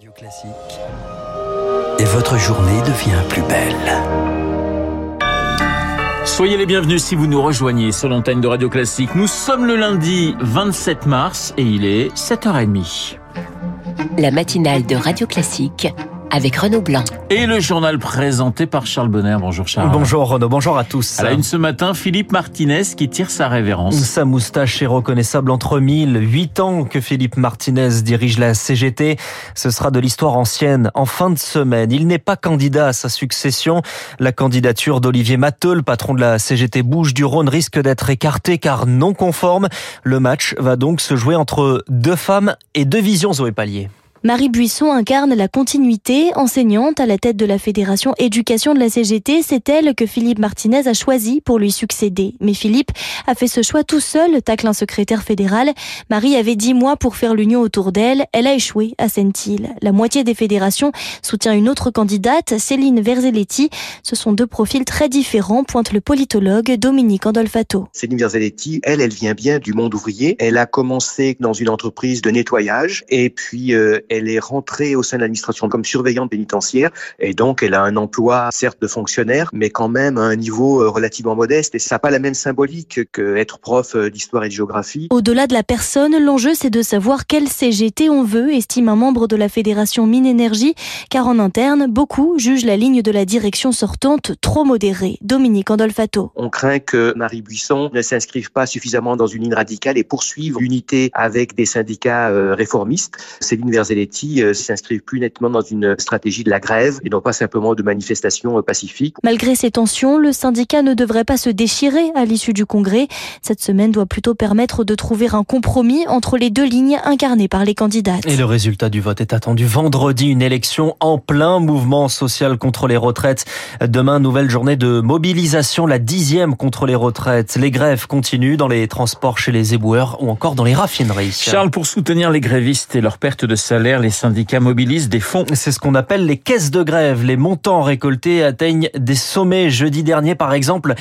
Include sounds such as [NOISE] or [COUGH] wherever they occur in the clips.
Radio Classique. Et votre journée devient plus belle. Soyez les bienvenus si vous nous rejoignez sur l'antenne de Radio Classique. Nous sommes le lundi 27 mars et il est 7h30. La matinale de Radio Classique avec Renaud Blanc. Et le journal présenté par Charles Bonner. Bonjour Charles. Bonjour Renaud, bonjour à tous. À la une ce matin, Philippe Martinez qui tire sa révérence. Sa moustache est reconnaissable entre mille. Huit ans que Philippe Martinez dirige la CGT. Ce sera de l'histoire ancienne. En fin de semaine, il n'est pas candidat à sa succession. La candidature d'Olivier Matteux, patron de la CGT Bouche du Rhône, risque d'être écartée car non conforme. Le match va donc se jouer entre deux femmes et deux visions, Zoé Pallier. Marie Buisson incarne la continuité. Enseignante à la tête de la Fédération Éducation de la CGT, c'est elle que Philippe Martinez a choisi pour lui succéder. Mais Philippe a fait ce choix tout seul, tacle un secrétaire fédéral. Marie avait dix mois pour faire l'union autour d'elle. Elle a échoué à Sentil. La moitié des fédérations soutient une autre candidate, Céline Verzelletti. Ce sont deux profils très différents, pointe le politologue Dominique Andolfato. Céline Verzelletti, elle, elle vient bien du monde ouvrier. Elle a commencé dans une entreprise de nettoyage et puis euh, elle est rentrée au sein de l'administration comme surveillante pénitentiaire et donc elle a un emploi certes de fonctionnaire mais quand même à un niveau euh, relativement modeste et ça n'a pas la même symbolique qu'être prof euh, d'histoire et de géographie. Au-delà de la personne, l'enjeu c'est de savoir quel CGT on veut, estime un membre de la fédération Mine Énergie, car en interne, beaucoup jugent la ligne de la direction sortante trop modérée. Dominique Andolfato. On craint que Marie Buisson ne s'inscrive pas suffisamment dans une ligne radicale et poursuive l'unité avec des syndicats euh, réformistes. Céline Verzelli euh, s'inscrivent plus nettement dans une stratégie de la grève et non pas simplement de manifestations euh, pacifiques. Malgré ces tensions, le syndicat ne devrait pas se déchirer à l'issue du congrès. Cette semaine doit plutôt permettre de trouver un compromis entre les deux lignes incarnées par les candidates. Et le résultat du vote est attendu vendredi, une élection en plein mouvement social contre les retraites. Demain, nouvelle journée de mobilisation, la dixième contre les retraites. Les grèves continuent dans les transports chez les éboueurs ou encore dans les raffineries. Charles, pour soutenir les grévistes et leur perte de salaire, les syndicats mobilisent des fonds. C'est ce qu'on appelle les caisses de grève. Les montants récoltés atteignent des sommets. Jeudi dernier, par exemple,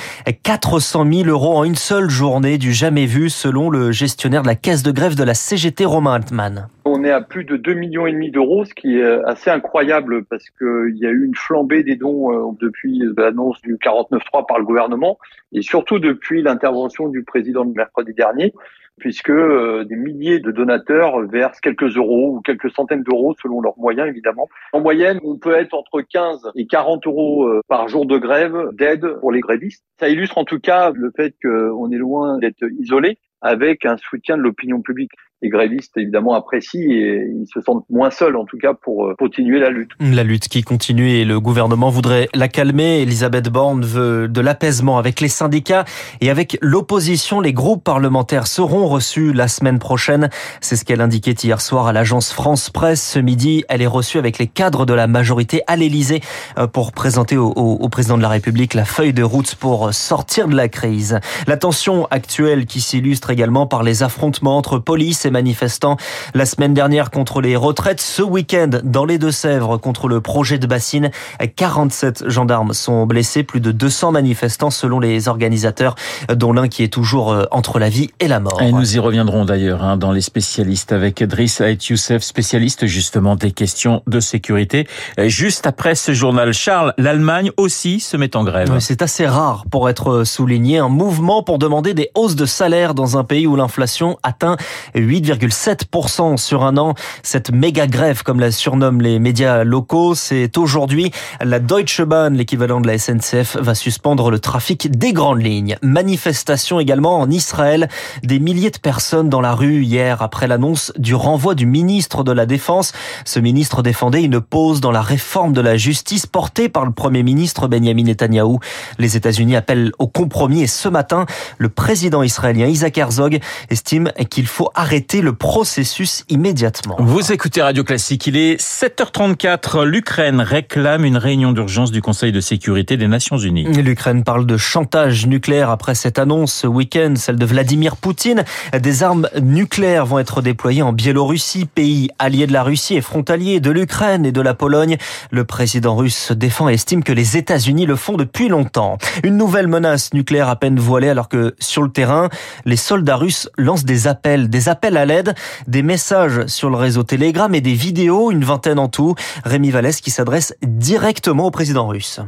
400 000 euros en une seule journée, du jamais vu, selon le gestionnaire de la caisse de grève de la CGT, Romain Altman. On est à plus de 2 millions et demi d'euros, ce qui est assez incroyable parce qu'il y a eu une flambée des dons euh, depuis l'annonce du 49.3 par le gouvernement et surtout depuis l'intervention du président le mercredi dernier puisque euh, des milliers de donateurs versent quelques euros ou quelques centaines d'euros selon leurs moyens évidemment. En moyenne, on peut être entre 15 et 40 euros euh, par jour de grève d'aide pour les grévistes. Ça illustre en tout cas le fait qu'on est loin d'être isolé avec un soutien de l'opinion publique les grévistes évidemment apprécient et ils se sentent moins seuls en tout cas pour euh, continuer la lutte. La lutte qui continue et le gouvernement voudrait la calmer. Elisabeth Borne veut de l'apaisement avec les syndicats et avec l'opposition. Les groupes parlementaires seront reçus la semaine prochaine. C'est ce qu'elle indiquait hier soir à l'agence France Presse. Ce midi, elle est reçue avec les cadres de la majorité à l'Elysée euh, pour présenter au, au président de la République la feuille de route pour sortir de la crise. La tension actuelle qui s'illustre également par les affrontements entre police et manifestants la semaine dernière contre les retraites. Ce week-end, dans les Deux-Sèvres, contre le projet de bassine, 47 gendarmes sont blessés, plus de 200 manifestants selon les organisateurs, dont l'un qui est toujours euh, entre la vie et la mort. Et nous y reviendrons d'ailleurs hein, dans les spécialistes avec Driss Ait Youssef, spécialiste justement des questions de sécurité. Juste après ce journal, Charles, l'Allemagne aussi se met en grève. C'est assez rare pour être souligné. Un mouvement pour demander des hausses de salaire dans un pays où l'inflation atteint 8 8,7% sur un an. Cette méga grève, comme la surnomment les médias locaux, c'est aujourd'hui la Deutsche Bahn, l'équivalent de la SNCF, va suspendre le trafic des grandes lignes. Manifestation également en Israël. Des milliers de personnes dans la rue hier après l'annonce du renvoi du ministre de la Défense. Ce ministre défendait une pause dans la réforme de la justice portée par le Premier ministre Benjamin Netanyahou. Les États-Unis appellent au compromis et ce matin, le président israélien Isaac Herzog estime qu'il faut arrêter le processus immédiatement. Vous écoutez Radio Classique, il est 7h34. L'Ukraine réclame une réunion d'urgence du Conseil de sécurité des Nations Unies. L'Ukraine parle de chantage nucléaire après cette annonce ce week-end, celle de Vladimir Poutine. Des armes nucléaires vont être déployées en Biélorussie, pays allié de la Russie et frontalier de l'Ukraine et de la Pologne. Le président russe se défend et estime que les États-Unis le font depuis longtemps. Une nouvelle menace nucléaire à peine voilée alors que sur le terrain, les soldats russes lancent des appels, des appels à l'aide des messages sur le réseau Telegram et des vidéos, une vingtaine en tout. Rémi Vallès qui s'adresse directement au président russe.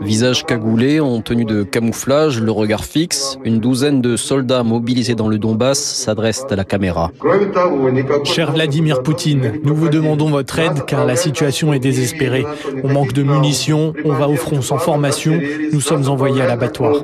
Visage cagoulé, en tenue de camouflage, le regard fixe, une douzaine de soldats mobilisés dans le Donbass s'adressent à la caméra. Cher Vladimir Poutine, nous vous demandons votre aide car la situation est désespérée. On manque de munitions, on va au front sans formation, nous sommes envoyés à l'abattoir.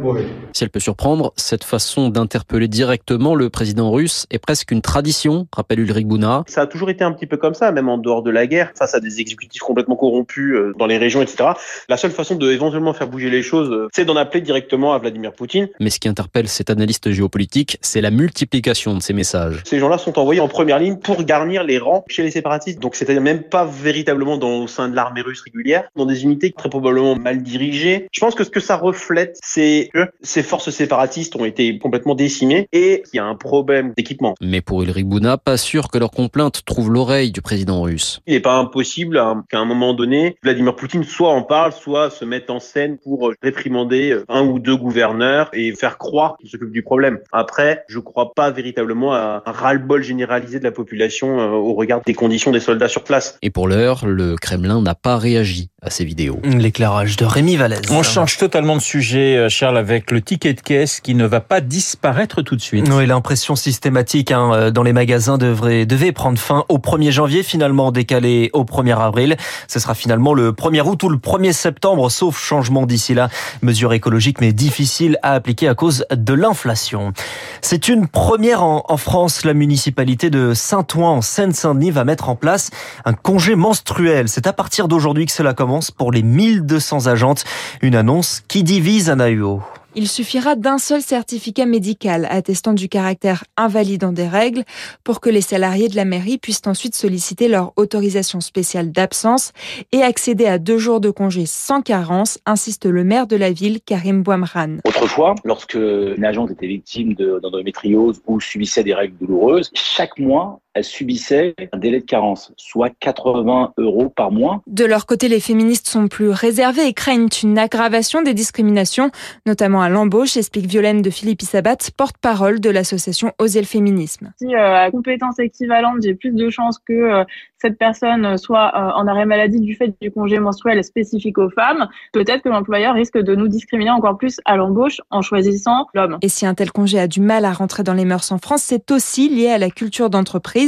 Si elle peut surprendre, cette façon d'interpeller directement le président russe est presque une tradition, rappelle Ulrich Bouna. Ça a toujours été un petit peu comme ça, même en dehors de la guerre, face à des exécutifs complètement corrompus euh, dans les régions, etc. La seule façon de éventuellement faire bouger les choses, euh, c'est d'en appeler directement à Vladimir Poutine. Mais ce qui interpelle cet analyste géopolitique, c'est la multiplication de ces messages. Ces gens-là sont envoyés en première ligne pour garnir les rangs chez les séparatistes. Donc c'est-à-dire même pas véritablement dans, au sein de l'armée russe régulière, dans des unités très probablement mal dirigées. Je pense que ce que ça reflète, c'est que ces forces séparatistes ont été complètement décimées et il y a un problème Mais pour Ulrich Bouna, pas sûr que leur complainte trouve l'oreille du président russe. Il n'est pas impossible hein, qu'à un moment donné, Vladimir Poutine soit en parle, soit se mette en scène pour réprimander un ou deux gouverneurs et faire croire qu'il s'occupe du problème. Après, je crois pas véritablement à un ras-le-bol généralisé de la population euh, au regard des conditions des soldats sur place. Et pour l'heure, le Kremlin n'a pas réagi à ces vidéos. L'éclairage de Rémi Vallès. On change totalement de sujet, euh, Charles, avec le ticket de caisse qui ne va pas disparaître tout de suite. Oui, l'impression systématique hein, euh, dans les magasins devrait, devait prendre fin au 1er janvier, finalement décalé au 1er avril. Ce sera finalement le 1er août ou le 1er septembre, sauf changement d'ici là. Mesure écologique mais difficile à appliquer à cause de l'inflation. C'est une première en, France. La municipalité de Saint-Ouen en Seine-Saint-Denis va mettre en place un congé menstruel. C'est à partir d'aujourd'hui que cela commence pour les 1200 agentes. Une annonce qui divise un AUO. Il suffira d'un seul certificat médical attestant du caractère invalidant des règles pour que les salariés de la mairie puissent ensuite solliciter leur autorisation spéciale d'absence et accéder à deux jours de congé sans carence, insiste le maire de la ville, Karim Bouamran. Autrefois, lorsque une agente était victime d'endométriose ou subissait des règles douloureuses, chaque mois, elle subissait un délai de carence, soit 80 euros par mois. De leur côté, les féministes sont plus réservées et craignent une aggravation des discriminations, notamment à l'embauche, explique Violaine de Philippe Issabat, porte-parole de l'association Oser le féminisme. Si euh, à compétences équivalentes, j'ai plus de chances que euh, cette personne soit euh, en arrêt maladie du fait du congé menstruel spécifique aux femmes, peut-être que l'employeur risque de nous discriminer encore plus à l'embauche en choisissant l'homme. Et si un tel congé a du mal à rentrer dans les mœurs en France, c'est aussi lié à la culture d'entreprise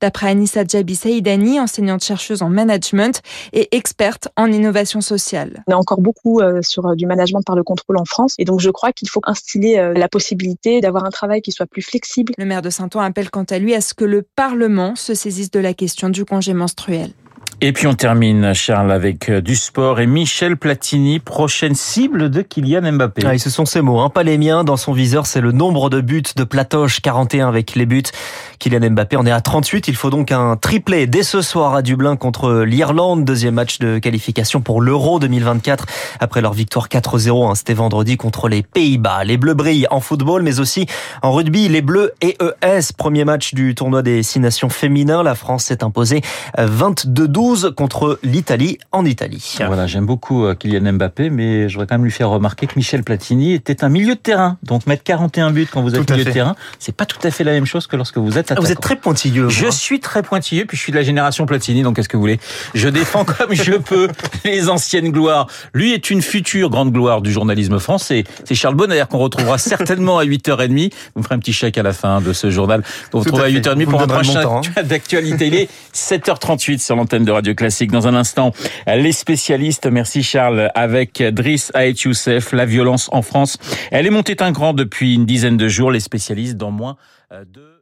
d'après Anissa Djabi Saïdani, enseignante-chercheuse en management et experte en innovation sociale. On est encore beaucoup sur du management par le contrôle en France et donc je crois qu'il faut instiller la possibilité d'avoir un travail qui soit plus flexible. Le maire de Saint-Ouen appelle quant à lui à ce que le Parlement se saisisse de la question du congé menstruel. Et puis on termine, Charles, avec euh, du sport et Michel Platini, prochaine cible de Kylian Mbappé. Ah, ce sont ses mots, hein, pas les miens. Dans son viseur, c'est le nombre de buts de Platoche, 41 avec les buts. Kylian Mbappé en est à 38. Il faut donc un triplé dès ce soir à Dublin contre l'Irlande. Deuxième match de qualification pour l'Euro 2024 après leur victoire 4-0. Hein, C'était vendredi contre les Pays-Bas. Les Bleus brillent en football, mais aussi en rugby. Les Bleus et ES. Premier match du tournoi des six nations féminins. La France s'est imposée 22-12 contre l'Italie en Italie. Voilà, j'aime beaucoup Kylian Mbappé, mais je voudrais quand même lui faire remarquer que Michel Platini était un milieu de terrain. Donc mettre 41 buts quand vous êtes Tout milieu de terrain, c'est pas tout à fait la même chose que lorsque vous êtes Ah, attaquant. vous êtes très pointilleux. Je hein. suis très pointilleux, puis je suis de la génération Platini, donc qu'est-ce que vous voulez? Je défends [LAUGHS] comme je peux les anciennes gloires. Lui est une future grande gloire du journalisme français. C'est Charles Bonner qu'on retrouvera certainement à 8h30. Vous me ferez un petit chèque à la fin de ce journal. On vous Tout retrouve à à fait. 8h30 Vous pour un prochain d'actualité. Il est 7h38 sur l'antenne de Radio Classique. Dans un instant, les spécialistes, merci Charles, avec Driss Aet Youssef, la violence en France. Elle est montée un cran depuis une dizaine de jours. Les spécialistes dans moins euh, de...